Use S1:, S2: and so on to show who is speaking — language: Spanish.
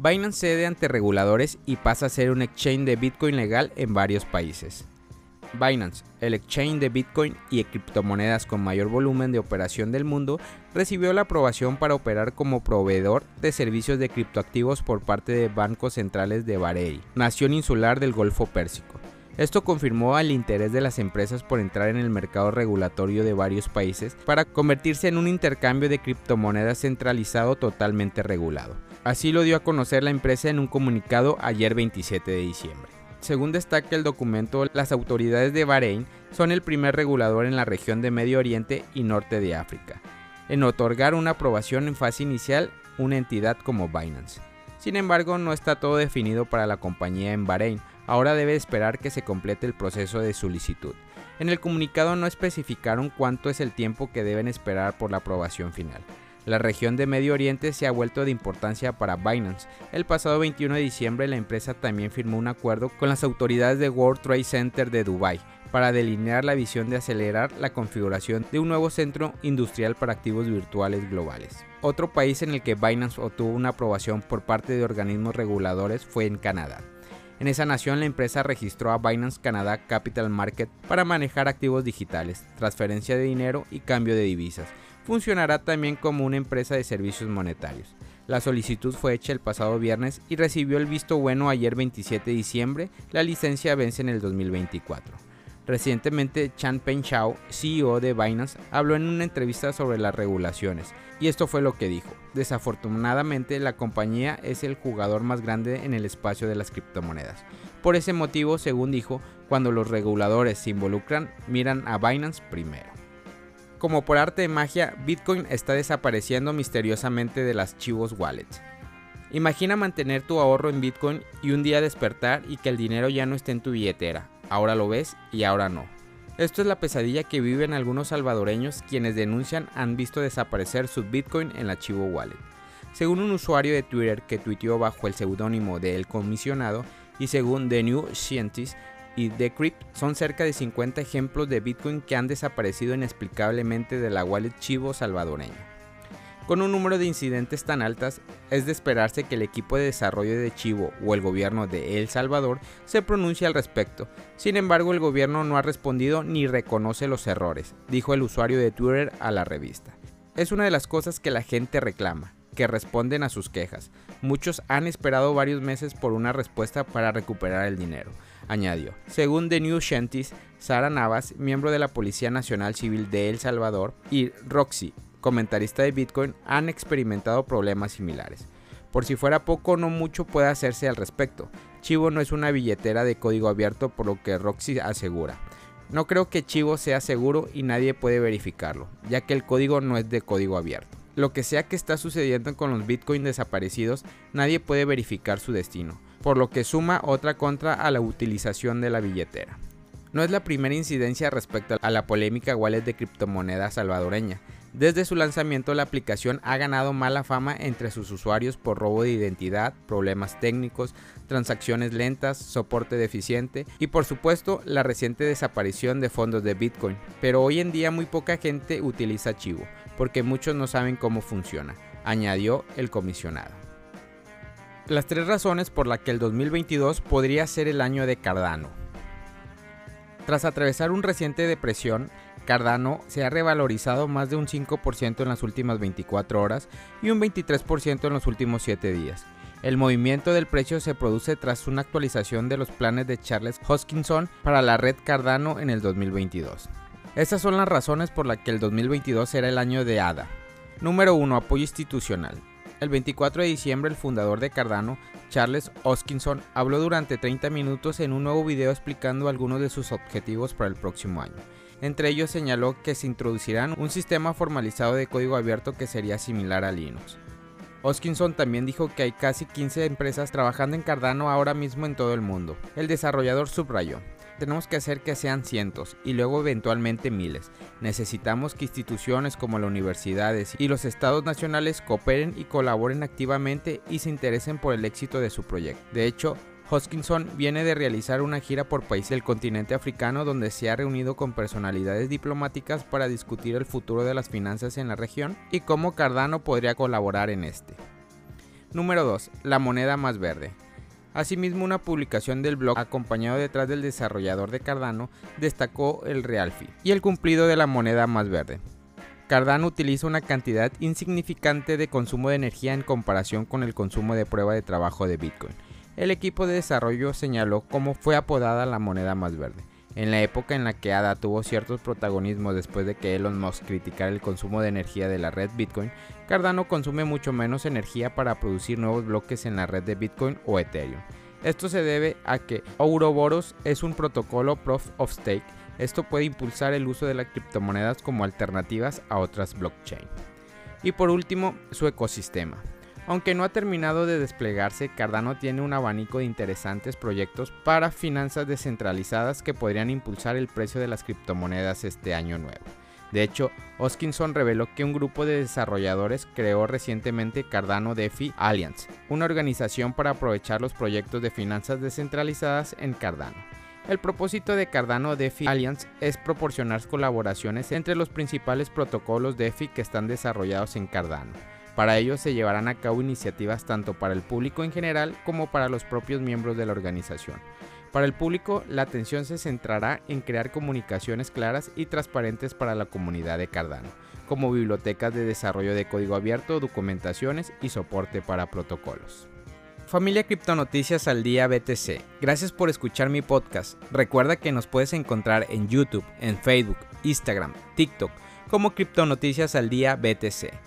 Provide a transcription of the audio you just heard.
S1: Binance cede ante reguladores y pasa a ser un exchange de Bitcoin legal en varios países. Binance, el exchange de Bitcoin y criptomonedas con mayor volumen de operación del mundo, recibió la aprobación para operar como proveedor de servicios de criptoactivos por parte de bancos centrales de Bahrein, nación insular del Golfo Pérsico. Esto confirmó el interés de las empresas por entrar en el mercado regulatorio de varios países para convertirse en un intercambio de criptomonedas centralizado totalmente regulado. Así lo dio a conocer la empresa en un comunicado ayer 27 de diciembre. Según destaca el documento, las autoridades de Bahrein son el primer regulador en la región de Medio Oriente y Norte de África, en otorgar una aprobación en fase inicial una entidad como Binance. Sin embargo, no está todo definido para la compañía en Bahrein, ahora debe esperar que se complete el proceso de solicitud. En el comunicado no especificaron cuánto es el tiempo que deben esperar por la aprobación final. La región de Medio Oriente se ha vuelto de importancia para Binance. El pasado 21 de diciembre la empresa también firmó un acuerdo con las autoridades de World Trade Center de Dubai para delinear la visión de acelerar la configuración de un nuevo centro industrial para activos virtuales globales. Otro país en el que Binance obtuvo una aprobación por parte de organismos reguladores fue en Canadá. En esa nación la empresa registró a Binance Canada Capital Market para manejar activos digitales, transferencia de dinero y cambio de divisas funcionará también como una empresa de servicios monetarios. La solicitud fue hecha el pasado viernes y recibió el visto bueno ayer 27 de diciembre. La licencia vence en el 2024. Recientemente, Chan Peng Shao, CEO de Binance, habló en una entrevista sobre las regulaciones, y esto fue lo que dijo. Desafortunadamente, la compañía es el jugador más grande en el espacio de las criptomonedas. Por ese motivo, según dijo, cuando los reguladores se involucran, miran a Binance primero. Como por arte de magia, Bitcoin está desapareciendo misteriosamente de las Chivos Wallets. Imagina mantener tu ahorro en Bitcoin y un día despertar y que el dinero ya no esté en tu billetera. Ahora lo ves y ahora no. Esto es la pesadilla que viven algunos salvadoreños quienes denuncian han visto desaparecer su Bitcoin en la Chivo Wallet. Según un usuario de Twitter que tuiteó bajo el seudónimo de El Comisionado y según The New Scientist, y Decrypt son cerca de 50 ejemplos de Bitcoin que han desaparecido inexplicablemente de la wallet Chivo salvadoreña. Con un número de incidentes tan altas, es de esperarse que el equipo de desarrollo de Chivo o el gobierno de El Salvador se pronuncie al respecto. Sin embargo, el gobierno no ha respondido ni reconoce los errores, dijo el usuario de Twitter a la revista. Es una de las cosas que la gente reclama, que responden a sus quejas. Muchos han esperado varios meses por una respuesta para recuperar el dinero añadió. Según The New Scientist, Sara Navas, miembro de la Policía Nacional Civil de El Salvador, y Roxy, comentarista de Bitcoin, han experimentado problemas similares. Por si fuera poco, no mucho puede hacerse al respecto. Chivo no es una billetera de código abierto, por lo que Roxy asegura. No creo que Chivo sea seguro y nadie puede verificarlo, ya que el código no es de código abierto. Lo que sea que está sucediendo con los Bitcoin desaparecidos, nadie puede verificar su destino por lo que suma otra contra a la utilización de la billetera. No es la primera incidencia respecto a la polémica wallet de criptomoneda salvadoreña. Desde su lanzamiento la aplicación ha ganado mala fama entre sus usuarios por robo de identidad, problemas técnicos, transacciones lentas, soporte deficiente y por supuesto la reciente desaparición de fondos de Bitcoin. Pero hoy en día muy poca gente utiliza Chivo, porque muchos no saben cómo funciona, añadió el comisionado las tres razones por las que el 2022 podría ser el año de Cardano. Tras atravesar un reciente depresión, Cardano se ha revalorizado más de un 5% en las últimas 24 horas y un 23% en los últimos 7 días. El movimiento del precio se produce tras una actualización de los planes de Charles Hoskinson para la red Cardano en el 2022. Estas son las razones por las que el 2022 será el año de ADA. Número 1. Apoyo institucional. El 24 de diciembre el fundador de Cardano, Charles Hoskinson, habló durante 30 minutos en un nuevo video explicando algunos de sus objetivos para el próximo año. Entre ellos señaló que se introducirán un sistema formalizado de código abierto que sería similar a Linux. Hoskinson también dijo que hay casi 15 empresas trabajando en Cardano ahora mismo en todo el mundo. El desarrollador subrayó, tenemos que hacer que sean cientos y luego eventualmente miles. Necesitamos que instituciones como las universidades y los estados nacionales cooperen y colaboren activamente y se interesen por el éxito de su proyecto. De hecho, Hoskinson viene de realizar una gira por países del continente africano donde se ha reunido con personalidades diplomáticas para discutir el futuro de las finanzas en la región y cómo Cardano podría colaborar en este. Número 2. La moneda más verde. Asimismo, una publicación del blog acompañado detrás del desarrollador de Cardano destacó el real fee y el cumplido de la moneda más verde. Cardano utiliza una cantidad insignificante de consumo de energía en comparación con el consumo de prueba de trabajo de Bitcoin. El equipo de desarrollo señaló cómo fue apodada la moneda más verde. En la época en la que ADA tuvo ciertos protagonismos después de que Elon Musk criticara el consumo de energía de la red Bitcoin, Cardano consume mucho menos energía para producir nuevos bloques en la red de Bitcoin o Ethereum. Esto se debe a que Ouroboros es un protocolo Proof of Stake esto puede impulsar el uso de las criptomonedas como alternativas a otras blockchain. Y por último, su ecosistema. Aunque no ha terminado de desplegarse, Cardano tiene un abanico de interesantes proyectos para finanzas descentralizadas que podrían impulsar el precio de las criptomonedas este año nuevo. De hecho, Hoskinson reveló que un grupo de desarrolladores creó recientemente Cardano DeFi Alliance, una organización para aprovechar los proyectos de finanzas descentralizadas en Cardano. El propósito de Cardano DeFi Alliance es proporcionar colaboraciones entre los principales protocolos DeFi que están desarrollados en Cardano. Para ello se llevarán a cabo iniciativas tanto para el público en general como para los propios miembros de la organización. Para el público, la atención se centrará en crear comunicaciones claras y transparentes para la comunidad de Cardano, como bibliotecas de desarrollo de código abierto, documentaciones y soporte para protocolos. Familia Criptonoticias al Día BTC, gracias por escuchar mi podcast. Recuerda que nos puedes encontrar en YouTube, en Facebook, Instagram, TikTok como Criptonoticias al Día BTC.